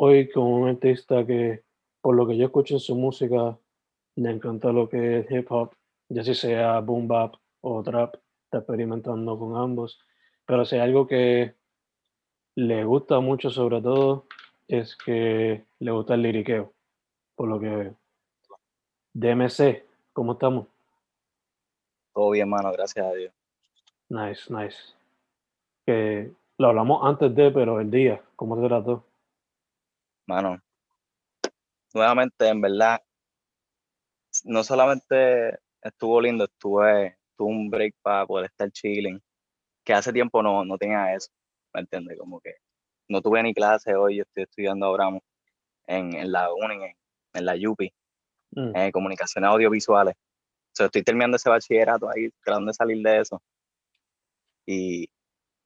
hoy con un artista que, por lo que yo escucho en su música, me encanta lo que es hip hop, ya si sea boom bap o trap, está experimentando con ambos, pero si hay algo que le gusta mucho sobre todo es que le gusta el liriqueo, por lo que DMC, ¿cómo estamos? Todo bien, mano, gracias a Dios. Nice, nice. Que lo hablamos antes de, pero el día, ¿cómo te trató? Mano, nuevamente, en verdad, no solamente estuvo lindo, estuve, tuve un break para poder estar chilling, que hace tiempo no, no tenía eso, ¿me entiendes? Como que no tuve ni clase hoy, yo estoy estudiando ahora en, en la UNI, en, en la UPI, mm. en comunicaciones audiovisuales. O sea, estoy terminando ese bachillerato ahí, tratando de salir de eso. Y,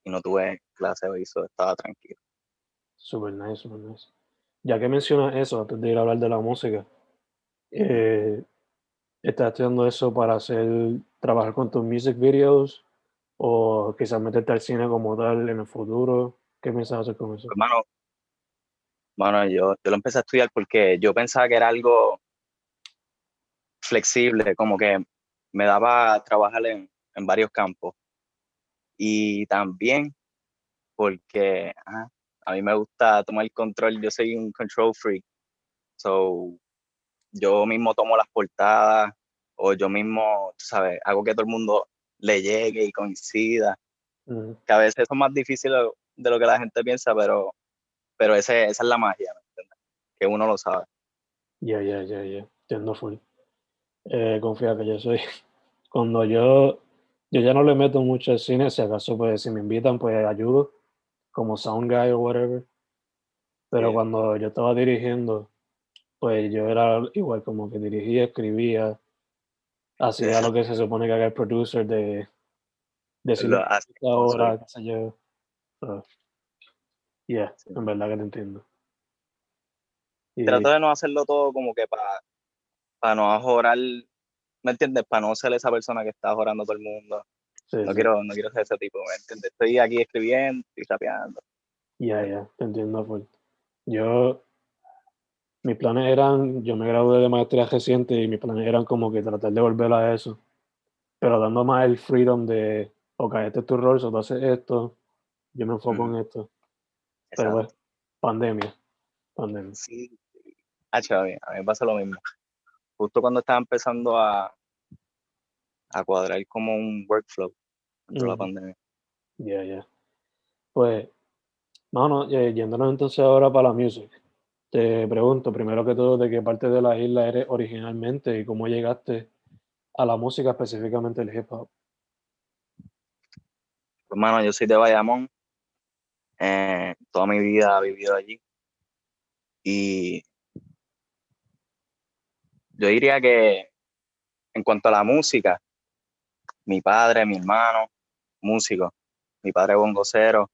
y no tuve clase hoy, eso estaba tranquilo. Super nice, super nice ya que mencionas eso, antes de ir a hablar de la música, eh, ¿estás haciendo eso para hacer, trabajar con tus music videos o quizás meterte al cine como tal en el futuro? ¿Qué piensas hacer con eso? Hermano, bueno, yo, yo lo empecé a estudiar porque yo pensaba que era algo flexible, como que me daba trabajar en, en varios campos. Y también porque ah, a mí me gusta tomar el control, yo soy un control freak. So, yo mismo tomo las portadas o yo mismo, tú sabes, hago que todo el mundo le llegue y coincida. Que a veces son más difíciles de lo que la gente piensa, pero, pero ese, esa es la magia, Que uno lo sabe. Ya, ya, ya, ya. Entiendo full. Eh, confía que yo soy. Cuando yo, yo ya no le meto mucho al cine, si acaso, pues si me invitan, pues ayudo como sound guy o whatever. Pero cuando yo estaba dirigiendo, pues yo era igual como que dirigía, escribía, hacía lo que se supone que haga el producer de decir ahora, qué sé yo. yeah, en verdad que te entiendo. Trato de no hacerlo todo como que para para no jorar, ¿me entiendes? Para no ser esa persona que está jorando todo el mundo no, Quiero, no quiero ser ese tipo, ¿me entiendes? Estoy aquí escribiendo, y rapeando. Ya, ya, te entiendo. Yo, mis planes eran, yo me gradué de maestría reciente y mis planes eran como que tratar de volver a eso, pero dando más el freedom de, ok, este es tu rol, so tú haces esto, yo me enfoco en esto. Pero pues, pandemia, pandemia. Sí, ah, a mí me pasa lo mismo. Justo cuando estaba empezando a, a cuadrar como un workflow la pandemia. Ya, ya. Pues, no, eh, yéndonos entonces ahora para la music. Te pregunto, primero que todo, de qué parte de la isla eres originalmente y cómo llegaste a la música, específicamente el hip hop. Hermano, pues, yo soy de Bayamón. Eh, toda mi vida he vivido allí. Y yo diría que en cuanto a la música, mi padre, mi hermano, músico, mi padre bongocero,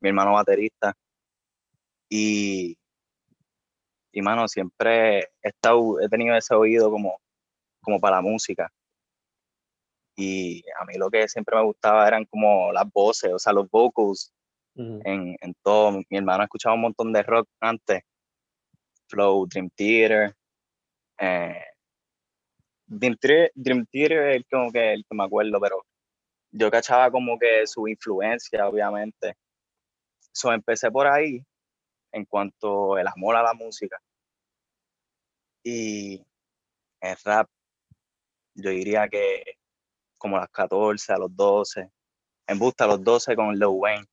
mi hermano baterista. Y Y mano, siempre he, estado, he tenido ese oído como, como para la música. Y a mí lo que siempre me gustaba eran como las voces, o sea, los vocals en, en todo. Mi hermano escuchaba un montón de rock antes. Flow, Dream Theater. Eh, Dream Theater, es como que el que me acuerdo, pero yo cachaba como que su influencia, obviamente. So, empecé por ahí en cuanto el amor a la música. Y el rap, yo diría que como a las 14, a los 12, en busca a los 12 con Lil Wayne.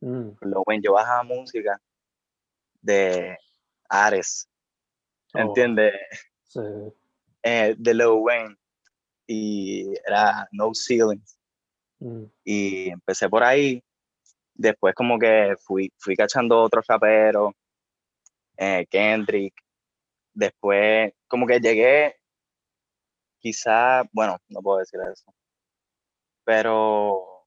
Mm. Lil Wayne yo bajaba música de Ares, oh. ¿entiendes? Sí. Eh, de Lil Wayne y era No Ceilings. Mm. Y empecé por ahí. Después como que fui, fui cachando otros raperos, eh, Kendrick. Después como que llegué, quizá, bueno, no puedo decir eso. Pero,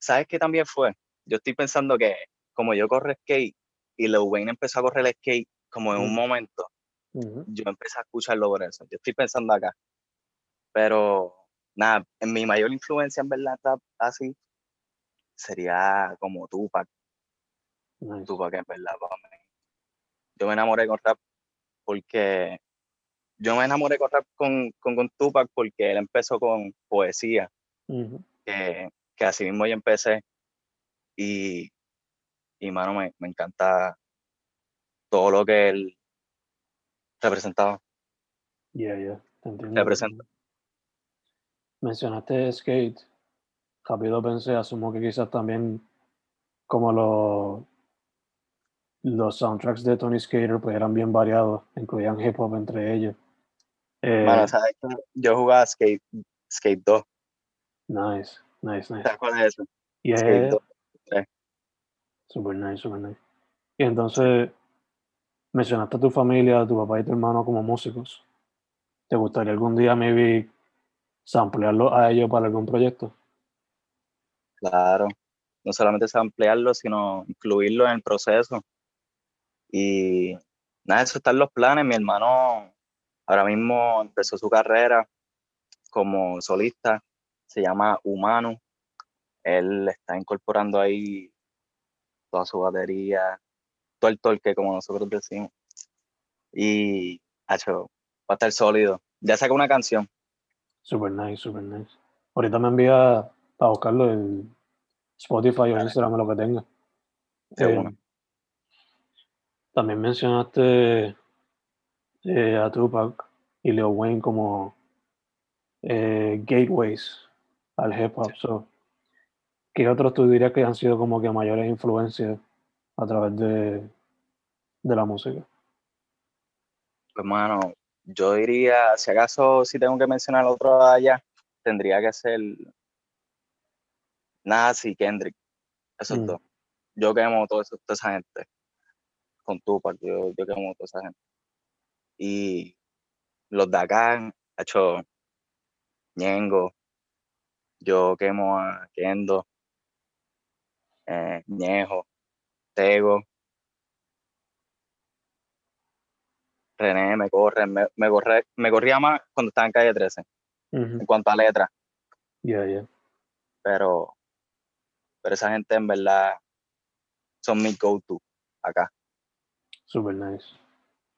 ¿sabes qué también fue? Yo estoy pensando que como yo corro skate y Lil Wayne empezó a correr el skate como en un mm. momento, yo empecé a escucharlo por eso. Yo estoy pensando acá. Pero nada, en mi mayor influencia en verdad así sería como Tupac. Tupac en verdad para mí. Yo me enamoré con rap porque yo me enamoré con rap con, con, Tupac porque él empezó con poesía, que, que, así mismo yo empecé y, y mano, me, me encanta todo lo que él representaba. Ya, te entiendo. Mencionaste skate. Rápido pensé, asumo que quizás también como los los soundtracks de Tony Skater pues eran bien variados, incluían hip hop entre ellos. Eh, bueno, ¿sabes? Yo jugaba Skate, Skate 2. Nice, nice, nice. ¿Sabes cuál es eso? Yeah. Skate 2. Super nice, super nice. Y entonces, mencionaste a tu familia, a tu papá y tu hermano como músicos. ¿Te gustaría algún día, maybe, samplearlo a ellos para algún proyecto? Claro, no solamente samplearlo, sino incluirlo en el proceso. Y nada, eso está en los planes. Mi hermano ahora mismo empezó su carrera como solista, se llama Humano. Él está incorporando ahí toda su batería, todo el torque, como nosotros decimos. Y, hecho, va a estar sólido. Ya sacó una canción, Super nice, super nice. Ahorita me envía para buscarlo en Spotify o Instagram, lo que tenga. Eh, también mencionaste eh, a Tupac y Leo Wayne como eh, gateways al hip hop. So, ¿Qué otros tú dirías que han sido como que mayores influencias a través de, de la música? Pues, mano, yo diría, si acaso, si tengo que mencionar otro allá, tendría que ser Nazi, Kendrick, esos mm. dos. Yo quemo todo eso, toda esa gente. Con Tupac, yo, yo quemo toda esa gente. Y los de acá, hecho Ñengo, yo quemo a Kendo, eh, Ñejo, Tego, René me corre, me, me, corre, me corría más cuando estaba en calle 13, en cuanto a letra. Yeah, yeah. Pero, pero esa gente en verdad son mi go-to acá. Super nice.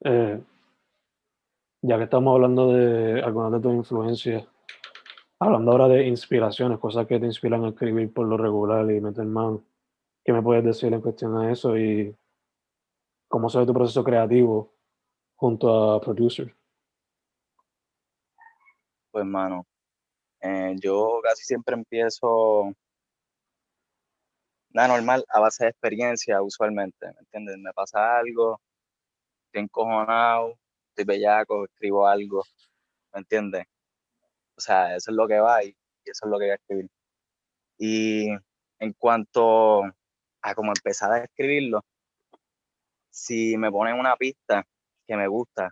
Eh, ya que estamos hablando de algunas de tus influencias, hablando ahora de inspiraciones, cosas que te inspiran a escribir por lo regular y meter mano, ¿qué me puedes decir en cuestión de eso y cómo se ve tu proceso creativo junto a producer? Pues, mano, eh, yo casi siempre empiezo nada normal a base de experiencia usualmente, ¿me entiendes? Me pasa algo, estoy encojonado, estoy bellaco, escribo algo, ¿me entiendes? O sea, eso es lo que va y, eso es lo que voy a escribir. Y en cuanto a cómo empezar a escribirlo, si me ponen una pista que me gusta.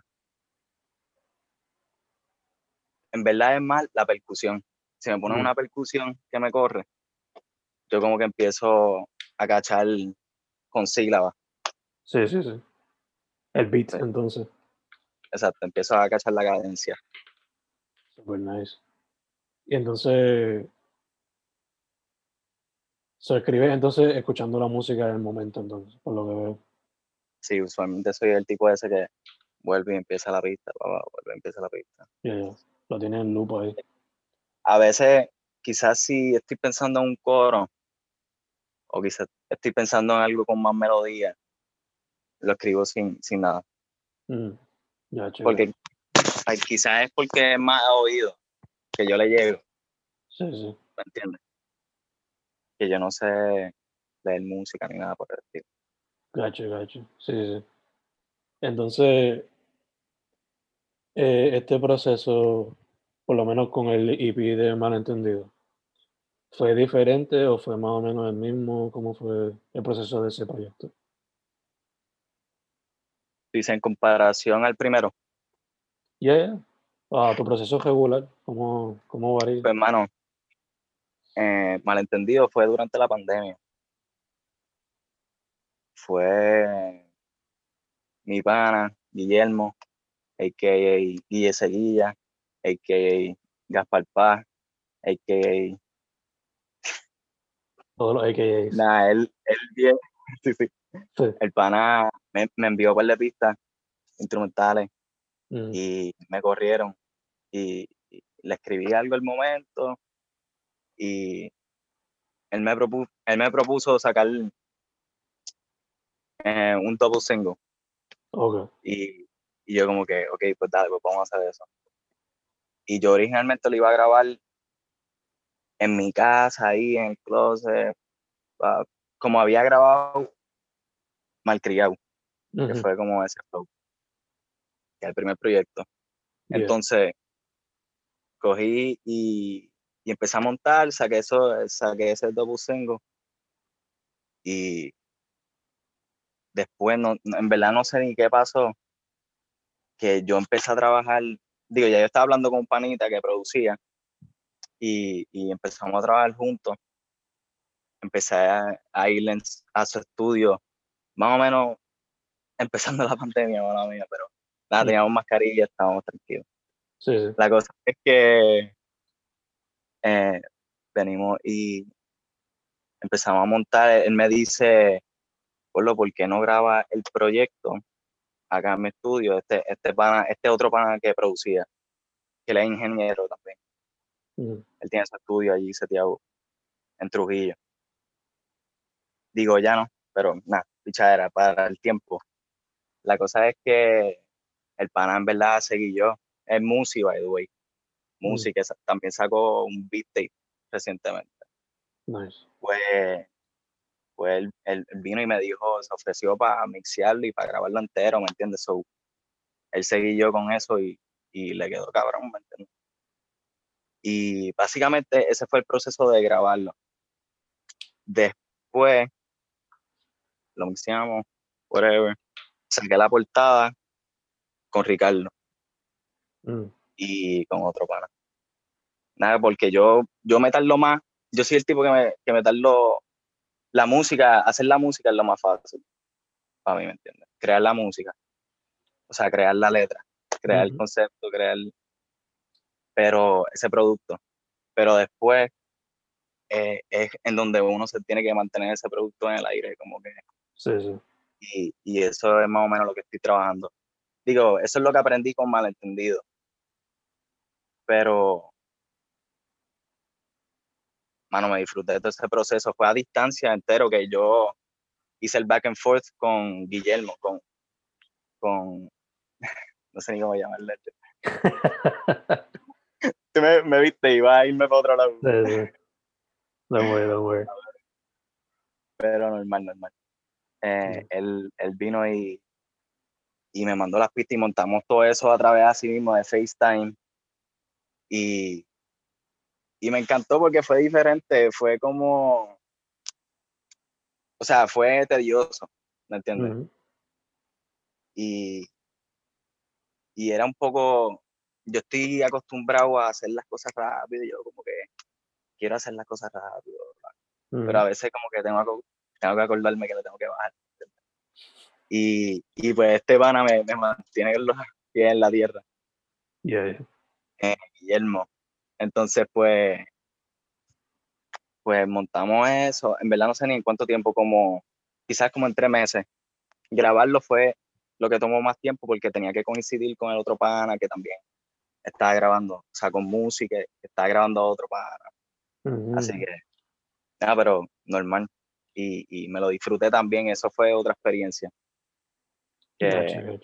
En verdad es más la percusión. Si me ponen una percusión que me corre, yo como que empiezo a cachar con sílabas. Sí, sí, sí. El beat, Sí. entonces. Exacto, empiezo a cachar la cadencia. Super nice. Y entonces. Se escribe entonces escuchando la música en el momento, entonces, por lo que veo. Sí, usualmente soy el tipo ese que vuelve y empieza la pista, pa, pa, vuelve y empieza la pista. Ya, ya. Lo tiene en loop ahí. A veces, quizás si estoy pensando en un coro, o quizás estoy pensando en algo con más melodía, lo escribo sin, sin nada. Mm. Chévere. Porque quizás es porque es más oído que yo le llego, Sí, sí. ¿me entiendes? Que yo no sé leer música ni nada por el estilo. Gacho, gacho. Sí, sí. Entonces, eh, este proceso, por lo menos con el EP de Malentendido, ¿fue diferente o fue más o menos el mismo? ¿Cómo fue el proceso de ese proyecto? Dice, en comparación al primero, Ya, ya. Ah, tu proceso regular, ¿cómo, cómo varía? pues hermano, eh, malentendido fue durante la pandemia. Fue mi pana, Guillermo, a.k.a. Guille Seguilla, a.k.a. Gaspar Paz, a.k.a. Todos los AKAs. Nada, él, él bien, sí, sí. Sí. El pana me, me envió un par de pistas instrumentales Mm, y me corrieron. Y, y le escribí algo al momento y él me, propu- él me propuso sacar eh, un double single. ok. Y, y yo como que, ok, pues dale, pues vamos a hacer eso. Y yo originalmente lo iba a grabar en mi casa, ahí en el closet, como había grabado Malcriado, que Ujú, fue como ese flow, que el primer proyecto. yeah. Entonces, cogí y, y empecé a montar, saqué, eso, saqué ese double single y después, no, en verdad no sé ni qué pasó, que yo empecé a trabajar, digo, ya yo estaba hablando con un panita que producía y, y empezamos a trabajar juntos. Empecé a, a ir en- a su estudio, más o menos empezando la pandemia, mala mía, pero nada, teníamos mascarilla, estábamos tranquilos. Sí, sí. La cosa es que eh, venimos y empezamos a montar. Él me dice, Polo, ¿por qué no graba el proyecto acá en mi estudio? Este, este, pana, este otro pana que producía, que él es ingeniero también. Él tiene su estudio allí, Santiago, en Trujillo. Digo, ya no, pero nada, pichadera para el tiempo. La cosa es que el pana en verdad seguí yo. Es música, by the way. Música, esa- también sacó un beat tape recientemente. Nice. Pues, pues él, él vino y me dijo, se ofreció para mixearlo y para grabarlo entero, ¿me entiendes? So, él seguí yo con eso y, y le quedó cabrón, ¿me entiendes? Y básicamente ese fue el proceso de grabarlo. Después, lo mixeamos, whatever, saqué la portada con Ricardo Mm, y con otro pana. Nada, porque yo, yo me tardo más, yo soy el tipo que me, que me tardo, la música, hacer la música es lo más fácil, para mí, ¿me entiendes? Crear la música, o sea, crear la letra, crear el concepto, crear, pero ese producto, pero después eh, es en donde uno se tiene que mantener ese producto en el aire, como que, Sí, sí. y, y eso es más o menos lo que estoy trabajando. Digo, eso es lo que aprendí con malentendido, pero mano, me disfruté de todo ese proceso. Fue a distancia entero que yo hice el back and forth con Guillermo, con, con no sé ni cómo llamarle. Tú me, me viste, iba a irme para otro lado, Sí, sí. Don't worry. pero normal, normal. Eh, Sí. él, él vino y, y me mandó las pistas y montamos todo eso a través así mismo de FaceTime. Y, y me encantó porque fue diferente, fue como, o sea, fue tedioso, ¿me entiendes? Y, y era un poco, yo estoy acostumbrado a hacer las cosas rápido, yo como que quiero hacer las cosas rápido, pero a veces como que tengo que, tengo que acordarme que le tengo que bajar. Y, y pues este pana me, me mantiene los pies en la tierra, Yeah, yeah. eh, Guillermo. Entonces, pues, pues montamos eso. En verdad no sé ni en cuánto tiempo, como quizás como en tres meses. Grabarlo fue lo que tomó más tiempo porque tenía que coincidir con el otro pana que también estaba grabando, o sea, con música, que estaba grabando a otro pana. Así que, nada, pero normal. Y, y me lo disfruté también, eso fue otra experiencia. Que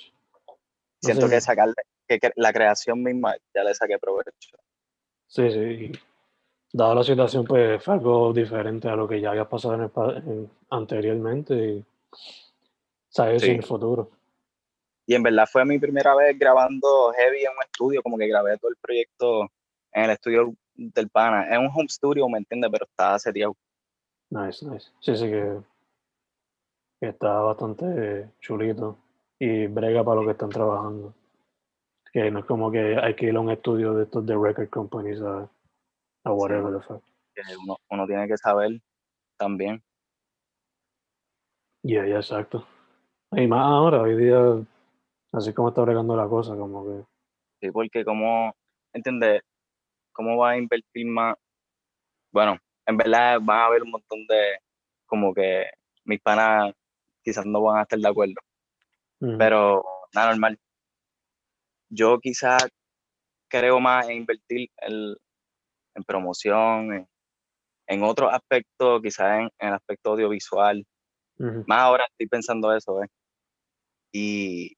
siento sé. que sacarle, que la creación misma ya le saqué provecho. Sí, sí. Dada la situación, pues fue algo diferente a lo que ya había pasado en el en- anteriormente y sabes Sí. en el futuro. Y en verdad fue mi primera vez grabando heavy en un estudio, como que grabé todo el proyecto en el estudio del pana. Es un home studio, ¿me entiendes? Pero está seteado. Nice, nice. Sí, sí que, que está bastante chulito y brega para lo que están trabajando. Que no es como que hay que ir a un estudio de estos de record companies a, a whatever the fuck. uno, uno tiene que saber también. Yeah, yeah, exacto. Y más ahora, hoy día, así como está bregando la cosa, como que Sí, porque como, ¿entiendes? ¿Cómo va a invertir más? Bueno, en verdad van a haber un montón de, como que mis panas quizás no van a estar de acuerdo, pero nada normal. Yo quizás creo más en invertir en, en promoción, en, en otros aspectos, quizás en, en el aspecto audiovisual. Más ahora estoy pensando eso, ¿eh? Y,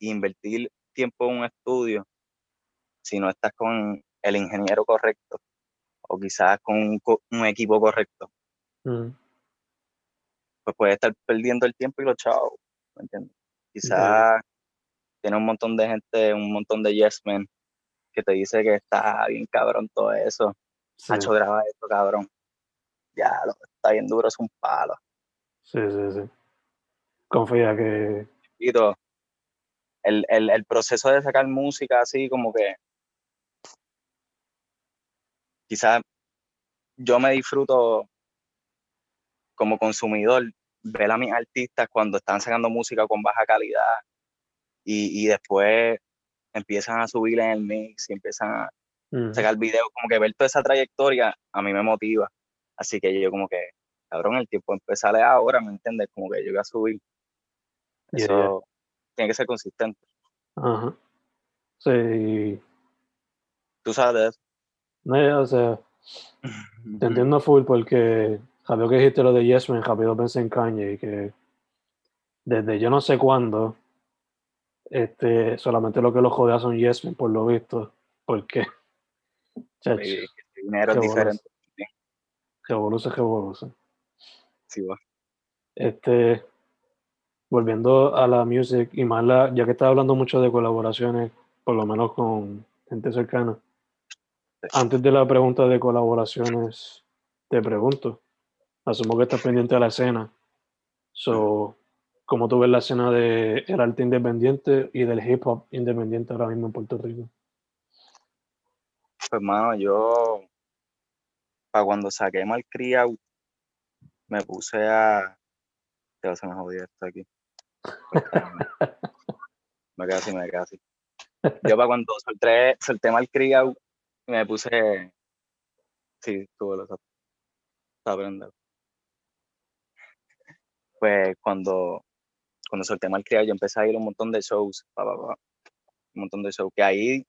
y invertir tiempo en un estudio, si no estás con el ingeniero correcto, o quizás con un, equipo correcto, pues puedes estar perdiendo el tiempo y los chavos, ¿me entiendes? Quizás tiene un montón de gente, un montón de yes men que te dice que está bien cabrón todo eso. sí, Hacho, graba esto, cabrón. Ya, lo está bien duro, es un palo. sí, sí, sí. Confía que. El, el, el proceso de sacar música así como que quizás yo me disfruto como consumidor ver a mis artistas cuando están sacando música con baja calidad y, y después empiezan a subir en el mix y empiezan a mm, sacar videos, como que ver toda esa trayectoria a mí me motiva. Así que yo como que, cabrón, el tiempo empezar ahora, ¿me entiendes? Como que yo voy a subir. Yeah, Eso tiene que ser consistente. ajá. Sí, Tú sabes de eso. no, o sea, te entiendo full porque rápido que dijiste lo de Yes Man, rápido pensé en Kanye y que desde yo no sé cuándo, este, solamente lo que lo jodea son Yes Men, por lo visto, porque, chacho, dinero Qué diferente. revoluce, revoluce. Sí, va. Este, volviendo a la music y más la, ya que estás hablando mucho de colaboraciones, por lo menos con gente cercana. Antes de la pregunta de colaboraciones, te pregunto, asumo que estás pendiente de la escena. So, ¿cómo tú ves la escena de el arte independiente y del hip hop independiente ahora mismo en Puerto Rico? Pues, mano, yo, para cuando saqué Malcriado, me puse a. Ya se me jodió esto aquí. me quedé así, me así. Yo, para cuando solté, solté Malcriado, me puse. Sí, tuve lo Está aprendiendo. Pues cuando, cuando solté Malcriado, yo empecé a ir a un montón de shows, pa, pa, pa, un montón de shows, que ahí,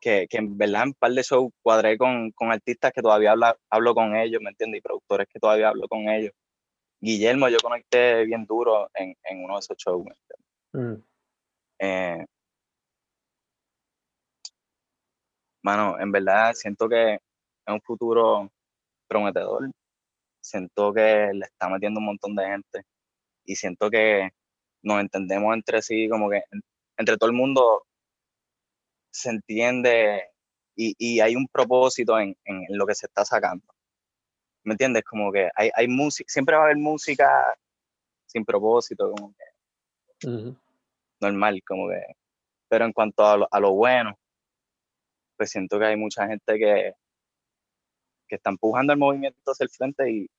que, que en verdad en un par de shows cuadré con, con artistas que todavía habla, hablo con ellos, ¿me entiendes? Y productores que todavía hablo con ellos. Guillermo, yo conecté bien duro en, en uno de esos shows, ¿me entiendes? Mm, Eh, mano, en verdad siento que es un futuro prometedor. Siento que le está metiendo un montón de gente y siento que nos entendemos entre sí, como que en- entre todo el mundo se entiende y, y hay un propósito en, en lo que se está sacando. ¿Me entiendes? Como que hay, hay música, siempre va a haber música sin propósito, como que normal, como que. Pero en cuanto a lo, a lo bueno, pues siento que hay mucha gente que, que está empujando el movimiento hacia el frente y,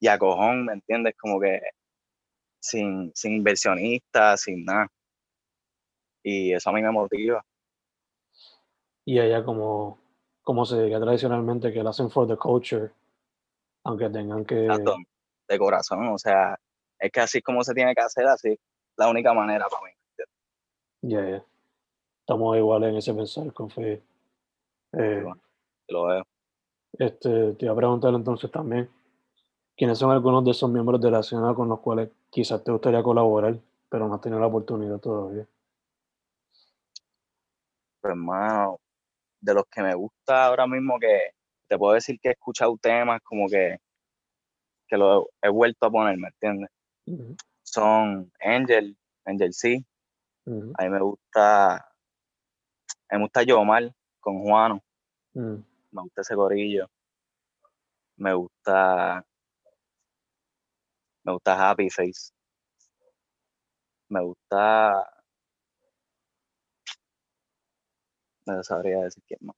y a cojón, ¿me entiendes? Como que sin, sin inversionistas, sin nada. Y eso a mí me motiva. Y ella como, como se diría tradicionalmente, que lo hacen for the culture, aunque tengan que... De corazón, o sea, es que así como se tiene que hacer, así, la única manera para mí. Ya, ya. Estamos iguales en ese pensar con fe. Eh, bueno. Lo veo. este, te iba a preguntar entonces también, ¿quiénes son algunos de esos miembros de la escena con los cuales quizás te gustaría colaborar, pero no has tenido la oportunidad todavía? Pues, hermano, de los que me gusta ahora mismo que te puedo decir que he escuchado temas como que, que lo he vuelto a poner, ¿me entiendes? Son Angel, Angel C. ujú, A mí me gusta, a mí me gusta Yomar con Juano, me gusta ese gorillo. Me gusta, me gusta Happy Face. Me gusta, no sabría decir quién más.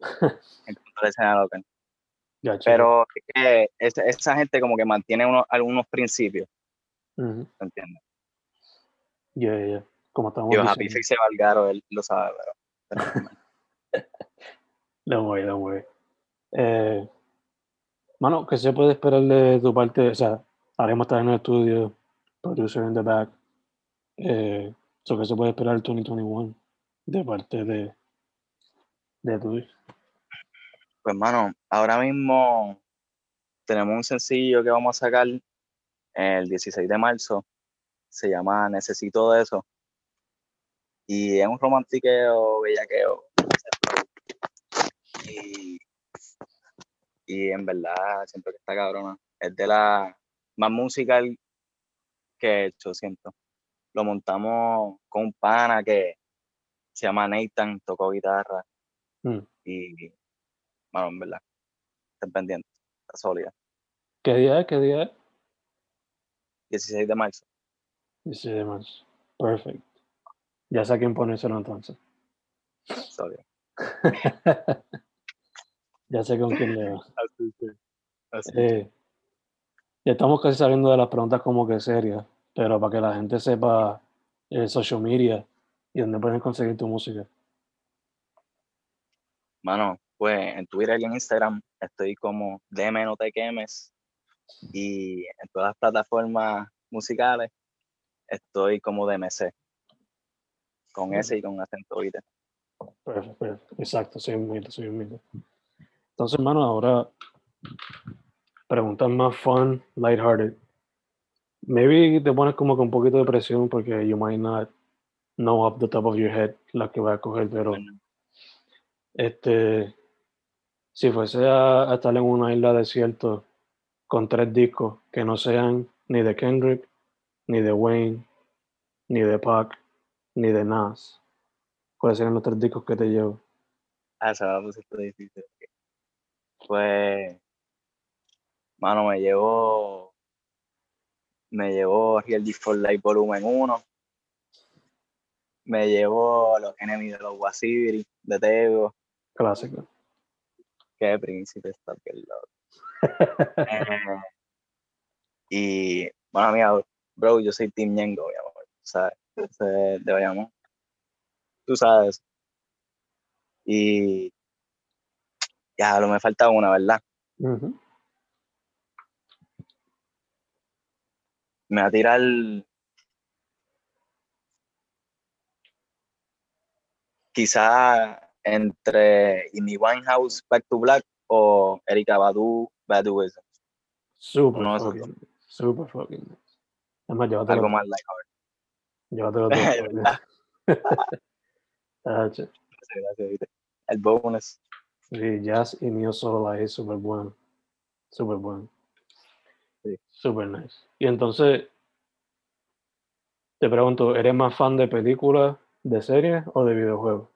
En cuanto a la escena local. Pero es que esa, esa gente como que mantiene unos, algunos principios. ¿me entiendes? Ya, ya, ya. Como estamos Y Happy. Face Valgaro, él lo sabe, pero, pero Don't worry, don't worry. Eh, mano, ¿qué se puede esperar de tu parte? O sea, haremos estar en el estudio, producer in the back. Eh, so, ¿Qué se puede esperar el 2021 de parte de, de tu? Pues, mano, ahora mismo tenemos un sencillo que vamos a sacar el 16 de marzo. Se llama Necesito de eso. Y es un romantiqueo, bellaqueo. Y, y en verdad, siento que está cabrona. Es de la más musical que he hecho, siento. Lo montamos con un pana que se llama Nathan, tocó guitarra. Mm. Y, bueno, en verdad, estén pendientes, está sólida. ¿Qué día es? ¿Qué día es? 16 de marzo. 16 de marzo. Perfect. Ya sé a quién ponérselo entonces. Sólida. ya sé con quién le va. Así que, así Eh, ya estamos casi saliendo de las preguntas como que serias, pero para que la gente sepa el social media y dónde pueden conseguir tu música. Mano, pues en Twitter y en Instagram estoy como DM no te quemes. Y en todas las plataformas musicales estoy como DMC. Con S y con acento ¿viste? Perfecto, perfecto. Exacto, soy humilde, soy humilde. Entonces, hermano, ahora preguntas más fun, lighthearted. Maybe te pones como que un poquito de presión porque you might not know off the top of your head la que va a coger, pero Bueno, este, si fuese a, a estar en una isla desierto con tres discos que no sean ni de Kendrick, ni de Wayne, ni de Pac, ni de Nas, ¿cuáles serían los tres discos que te llevo? Ah, se la pusiste difícil. Pues, mano, me llevó, me llevó Real for Life Volumen 1. Me llevó Los Enemies de los Wasibiri, de Tego, Clásico. que príncipe está bien loco. Eh, y, bueno, mira, bro, yo soy Team Ñengo, mi amor, ¿sabes? Ese de Bayamón. Tú sabes. Y, ya, lo me falta una, ¿verdad? Ujú. Me va a tirar quizá entre Amy Winehouse, Back to Black o Erika Badu, Baduism. Super Uno de esos fucking, super fucking. nice. Es más, llévatelo, Algo más lighthearted. llévatelo todo. El bonus. Sí, Jazz y Neo Solo es súper bueno. Súper bueno. Sí. Súper nice. Y entonces, te pregunto, ¿eres más fan de películas, de series o de videojuegos?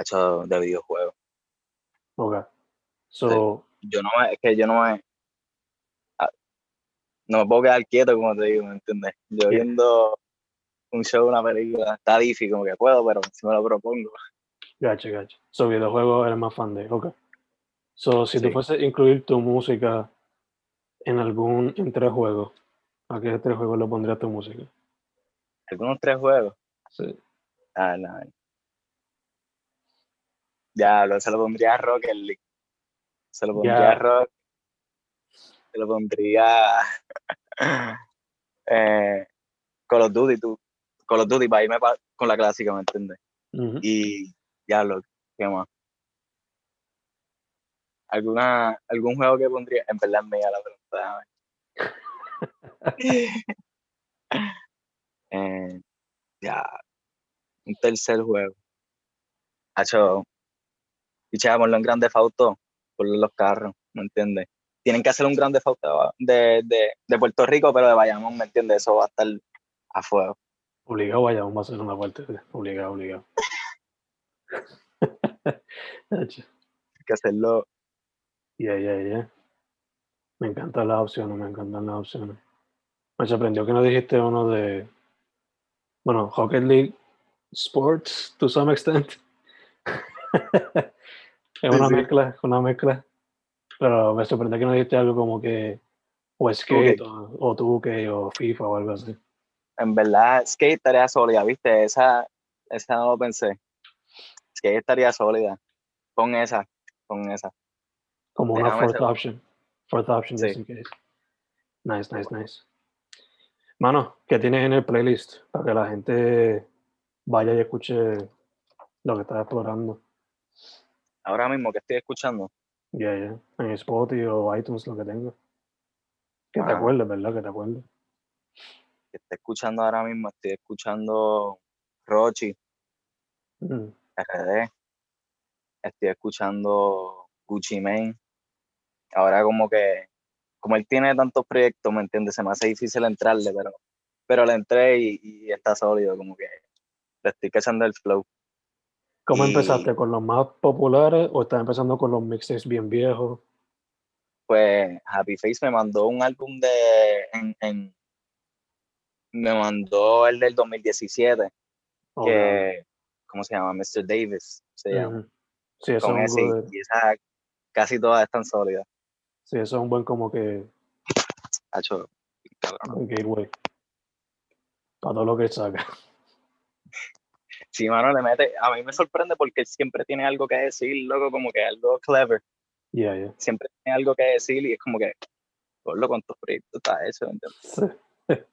hecho de videojuegos. Ok. So, Yo no me, es que yo no me, ah, no me puedo quedar quieto, como te digo, ¿me entiendes? Yo Yeah. viendo un show, una película, está difícil, como que puedo, pero si me lo propongo. gacho, gacho. So, videojuegos eres más fan de. Ok. So, si tú Sí. fuese a incluir tu música En algún, en tres juegos. ¿A qué tres juegos le pondrías tu música? Algunos tres juegos. Sí. Ah, no. Diablo, se lo pondría a Rocket League. Se lo pondría Ya. a Rock. Se lo pondría eh, Call of Duty, tú. Call of Duty para irme pa- con la clásica, ¿me entiendes? Y diablo, ¿qué más? ¿Alguna, ¿Algún juego que pondría? En verdad mía la pregunta. Eh, ya, un tercer juego. Hacho, pichámoslo en Grande Fauto por los carros, ¿me entiendes? Tienen que hacer un Grande Fauto de, de, de Puerto Rico, pero de Bayamón, ¿me entiendes? Eso va a estar a fuego. Obligado, vaya, vamos a hacer una parte. Obligado, obligado. Hay que hacerlo. Ya, ya, ya. Me encantan las opciones, me encantan las opciones. Me sorprendió que no dijiste uno de. Bueno, Rocket League Sports, to some extent. es una sí. mezcla, una mezcla. Pero me sorprendió que no dijiste algo como que. O Skate, o, o 2K, o FIFA, o algo así. En verdad, Skate estaría sólida, ¿viste? Esa, esa no lo pensé. Skate estaría sólida. Con esa, con esa. Como una fourth option. Fourth option, just Sí. in case. Nice, nice, nice. Mano, ¿qué tienes en el playlist? Para que la gente vaya y escuche lo que estás explorando. Ahora mismo que estoy escuchando, Ya, ya. En Spotify o iTunes, lo que tengas. Que te Mano. acuerdes, ¿verdad? Que te acuerdes. que estoy escuchando ahora mismo, estoy escuchando Rochi, Mm, RD, estoy escuchando Gucci Mane. Ahora como que, como él tiene tantos proyectos, ¿me entiendes? Se me hace difícil entrarle, pero, pero le entré y, y está sólido, como que le estoy cachando el flow. ¿Cómo Y- empezaste? ¿Con los más populares o estás empezando con los mixtapes bien viejos? Pues Happy Face me mandó un álbum de, en, en- me mandó el del 2017, O que, ¿cómo se llama? Mr. Davis, se llama. Ujú. Sí, eso Con es, ese, y esa casi todas están sólidas. Sí, eso es un buen como que Hacho, cabrón. un gateway. Para todo lo que saca. Sí, mano, le mete. A mí me sorprende porque siempre tiene algo que decir, loco, como que algo clever. Ya, ya. Siempre tiene algo que decir y es como que, lo cuántos proyectos está eso. Sí.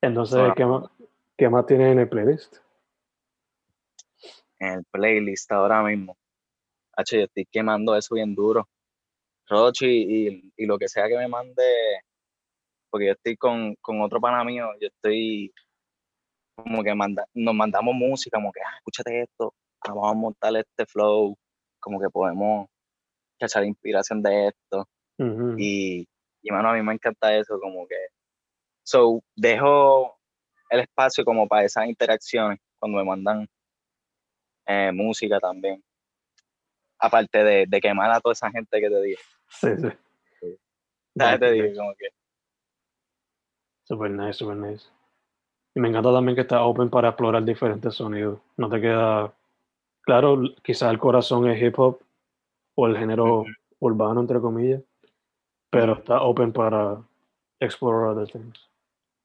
Entonces, Bueno. ¿qué más, ¿qué más tienes en el playlist? En el playlist ahora mismo. Hacho, yo estoy quemando eso bien duro. Rochi y, y lo que sea que me mande, porque yo estoy con, con otro pana mío, yo estoy como que manda, nos mandamos música, como que, ah, escúchate esto, ah, vamos a montar este flow, como que podemos cachar inspiración de esto. Y, y mano, a mí me encanta eso, como que. So, dejo el espacio como para esas interacciones cuando me mandan eh, música también. Aparte de, de quemar a toda esa gente que te digo. Sí, sí. ¿Sabes? Te Nice, digo, nice. como que. Super nice, super nice. Y me encanta también que estás open para explorar diferentes sonidos. No te queda. Claro, quizás el corazón es hip hop o el género urbano, entre comillas, pero está open para explorar other things.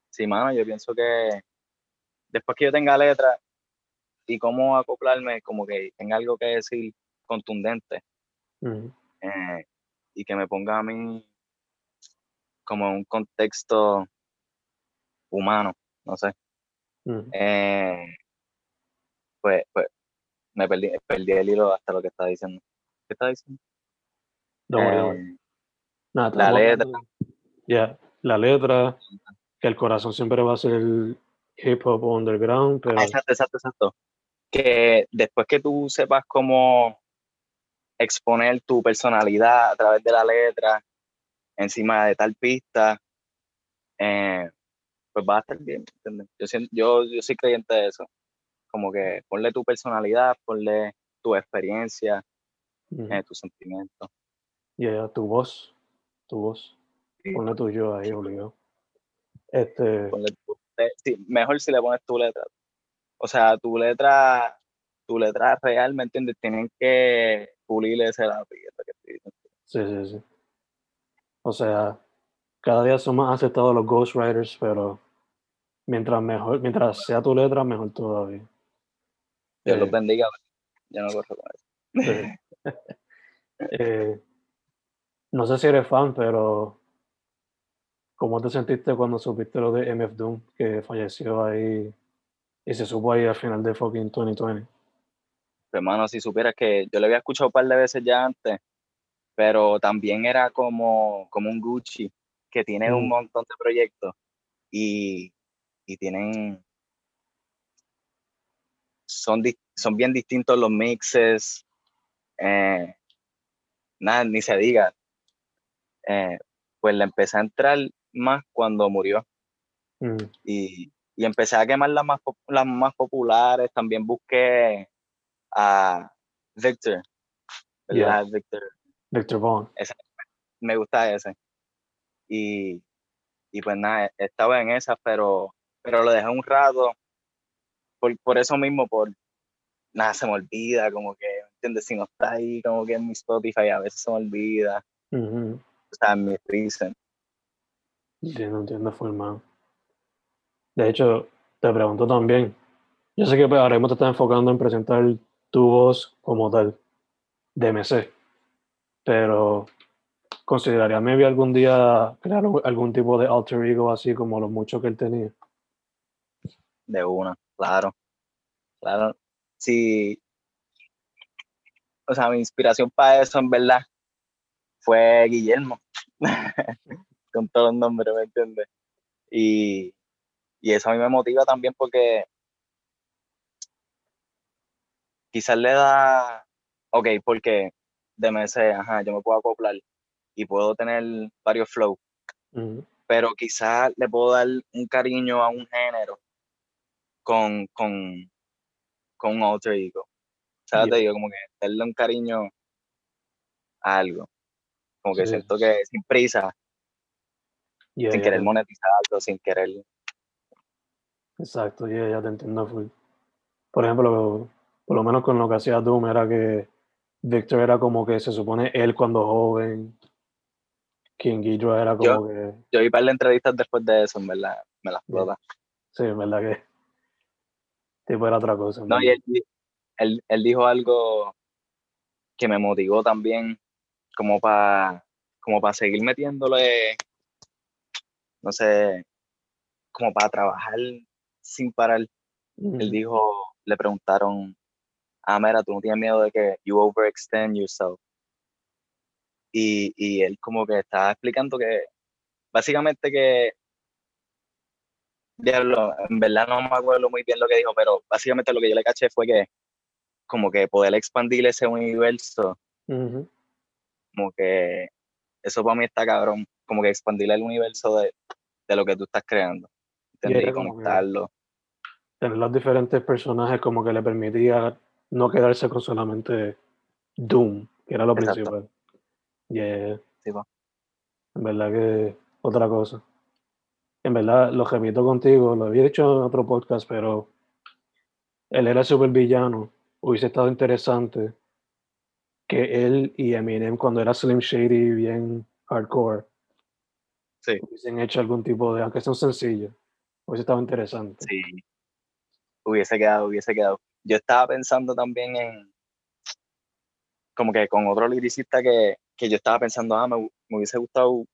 Sí, mano, yo pienso que después que yo tenga letra y cómo acoplarme, como que tenga algo que decir contundente Ujú. eh, y que me ponga a mí como en un contexto humano, no sé. Ujú. Eh, pues, pues me perdí, perdí el hilo hasta lo que estaba diciendo. ¿Qué estaba diciendo? Worry. Eh, Nada, la letra. Ya, la letra, que el corazón siempre va a ser el hip hop underground, pero ah, exacto, exacto, exacto. Que después que tú sepas cómo exponer tu personalidad a través de la letra, encima de tal pista, eh, pues va a estar bien, ¿entiendes? Yo, siento- yo, yo soy creyente de eso. Como que ponle tu personalidad, ponle tu experiencia, ujú. eh, tus sentimientos. Ya, tu voz, tu voz, Sí. ponle tu yo ahí, obligado. Este, Ponle tu- eh, sí, mejor si le pones tu letra. O sea, tu letra, tu letra real, ¿me entiendes? Tienen que pulir ese lápiz. que estoy diciendo. sí, sí, sí. O sea, cada día son más aceptados los ghostwriters, pero mientras mejor, mientras sea tu letra, mejor todavía. Dios los Eh, bendiga. Yo no corro con eso. sí. Eh, no sé si eres fan, pero ¿cómo te sentiste cuando supiste lo de MF Doom, que falleció ahí y se supo ahí al final de fucking 2020? Hermano, si supieras que yo lo había escuchado un par de veces ya antes, pero también era como, como un Gucci, que tiene un montón de proyectos y, y tienen. Son, son bien distintos los mixes. eh, nada, ni se diga. Eh, pues le empecé a entrar más cuando murió Mm, y, y empecé a quemar las más, las más populares. También busqué a Victor, ¿verdad? Victor Victor Vaughn. me gusta ese. Y, y pues nada, he- estaba en esas, pero, pero lo dejé un rato. Por, por eso mismo, por nada, se me olvida, como que, ¿entiendes? Si no está ahí, como que en mi Spotify a veces se me olvida. O sea, en mi reason. Entiendo, entiendo. De hecho, te pregunto también. Yo sé que pues, ahora mismo te estás enfocando en presentar tu voz como tal, DMC, pero ¿consideraría maybe algún día crear algún tipo de alter ego así como los muchos que él tenía? De una, claro. Claro. Sí. O sea, mi inspiración para eso, en verdad, fue Guillermo. Con todos los nombres, ¿me entiendes? Y, y eso a mí me motiva también porque quizás le da, ok, porque DMC, ajá, yo me puedo acoplar y puedo tener varios flows, pero quizás le puedo dar un cariño a un género con, con, con un alter ego. Sea, Yeah. te digo, como que darle un cariño a algo. Como que siento que sin prisa, Yeah, sin querer te- monetizarlo, sin querer. Exacto, yeah, ya te entiendo full. Por ejemplo, por lo menos con lo que hacía Doom era que Victor era como que se supone él cuando joven, King Ghidorah era Yo- como que, Yo vi para las entrevistas después de eso, en verdad, me las explota. sí, en verdad que tipo era otra cosa. No, y él, él, él dijo algo que me motivó también, como para como para seguir metiéndole, no sé, como para trabajar sin parar. Él dijo, le preguntaron, ah, mira, tú no tienes miedo de que you overextend yourself. Y, y él como que estaba explicando que, básicamente que, diablo, en verdad no me acuerdo muy bien lo que dijo, pero básicamente lo que yo le caché fue que como que poder expandir ese universo, Ujú. como que eso para mí está cabrón, como que expandir el universo de, de lo que tú estás creando, ¿entiendes? era y conectarlo. Tener los diferentes personajes como que le permitía no quedarse con solamente Doom, que era lo Exacto. principal. Yeah. Sí, po. En verdad que otra cosa. En verdad, lo repito contigo, lo había dicho en otro podcast, pero él era súper villano. Hubiese estado interesante que él y Eminem, cuando era Slim Shady, bien hardcore, Sí. hubiesen hecho algún tipo de, aunque sea un sencillo, hubiese estado interesante. Sí, hubiese quedado, hubiese quedado. Yo estaba pensando también en, como que con otro liricista que, que yo estaba pensando, ah, me, hu- me hubiese gustado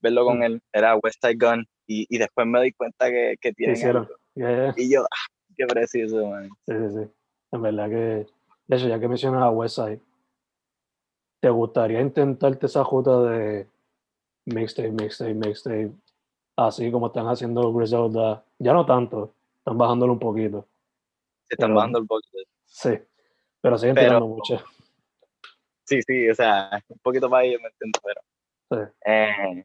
verlo con Mm. él, era West Side Gun, y, y después me di cuenta que, que algo. Yeah, yeah. Y yo, ah, qué precioso, man. Sí, sí, sí. En verdad que, de hecho, ya que mencionas a Westside, ¿te gustaría intentarte esa ruta de mixtape, mixtape, mixtape, así como están haciendo Griselda? Ya no tanto, están bajándolo un poquito. Se están Pero- bajando el bote. Sí, pero siguen Pero- tirando mucho. Sí, sí, o sea, un poquito para ahí, ¿me entiendes? Pero, Sí. eh,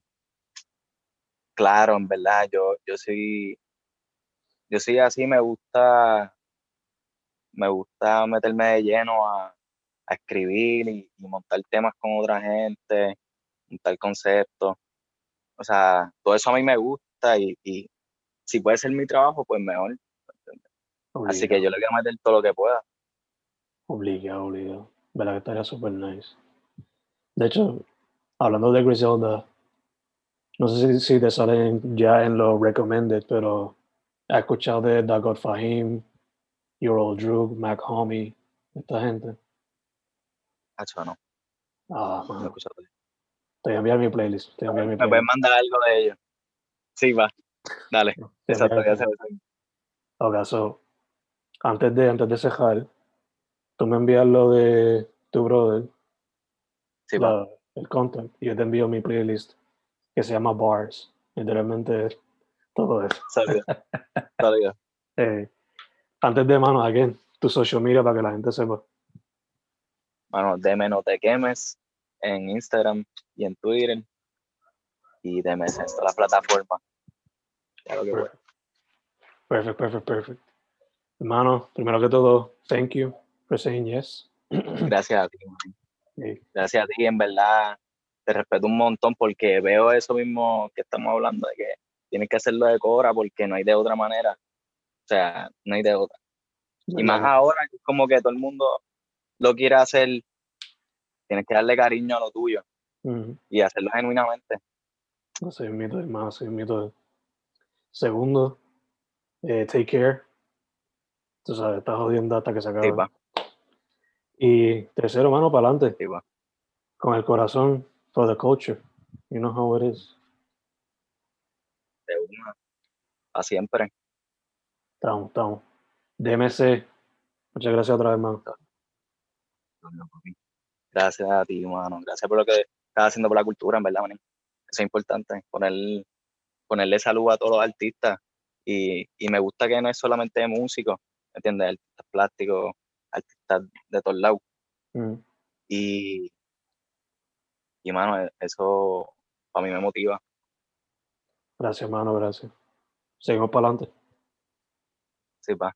claro, en verdad, yo, yo sí, yo sí así me gusta, me gusta meterme de lleno a, a escribir y, y montar temas con otra gente, montar conceptos. O sea, todo eso a mí me gusta y, y si puede ser mi trabajo, pues mejor. Así que yo le voy a meter todo lo que pueda. Obligado, obligado. ¿Verdad que estaría súper nice? De hecho, hablando de Griselda, No sé si, si te salen ya en los recommended, pero he escuchado de Dagot Fahim, Your Old Drug, Mac Homie, esta gente. Hacho, no, Ah, no escuchado. Te voy a enviar mi playlist. Te voy a enviar mi ¿Me puedes playlist. mandar algo de ellos? Sí, va. Dale. Exacto, ya se playlist. Ok, so, antes de, antes de cejar, tú me envías lo de tu brother, Sí, va. la- el content, y yo te envío mi playlist que se llama Bars. Literalmente todo eso. Eh, antes de mano, again, tu social media para que la gente sepa. Mano, deme no te quemes en Instagram y en Twitter. Y deme en todas las plataformas. Ya lo que Hermano, primero que todo, thank you for saying yes. Gracias a ti, man. Eh, Gracias a ti, en verdad. Te respeto un montón porque veo eso mismo que estamos hablando, de que tienes que hacerlo de cobra porque no hay de otra manera. O sea, no hay de otra. Y más ahora es como que todo el mundo lo quiere hacer, tienes que darle cariño a lo tuyo Ujú. y hacerlo genuinamente. Soy un mito, hermano, mito. Segundo, eh, take care. Tú sabes, estás jodiendo hasta que se acabe. Sí, va, Y tercero, mano, para adelante, sí, va. con el corazón, for the culture. You know how it is. De una. A siempre. Estamos, estamos. DMC, muchas gracias otra vez, mano. Gracias a ti, mano. Gracias por lo que estás haciendo por la cultura, en verdad, man. Eso es importante. Poner, ponerle salud a todos los artistas. Y, y me gusta que no es solamente músicos, ¿me entiendes? Artistas plásticos, artistas de todos lados. Mm. Y, y mano, e- eso para mí me motiva. Gracias, mano, gracias. Seguimos para adelante. Sí, va.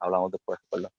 Hablamos después, ¿verdad?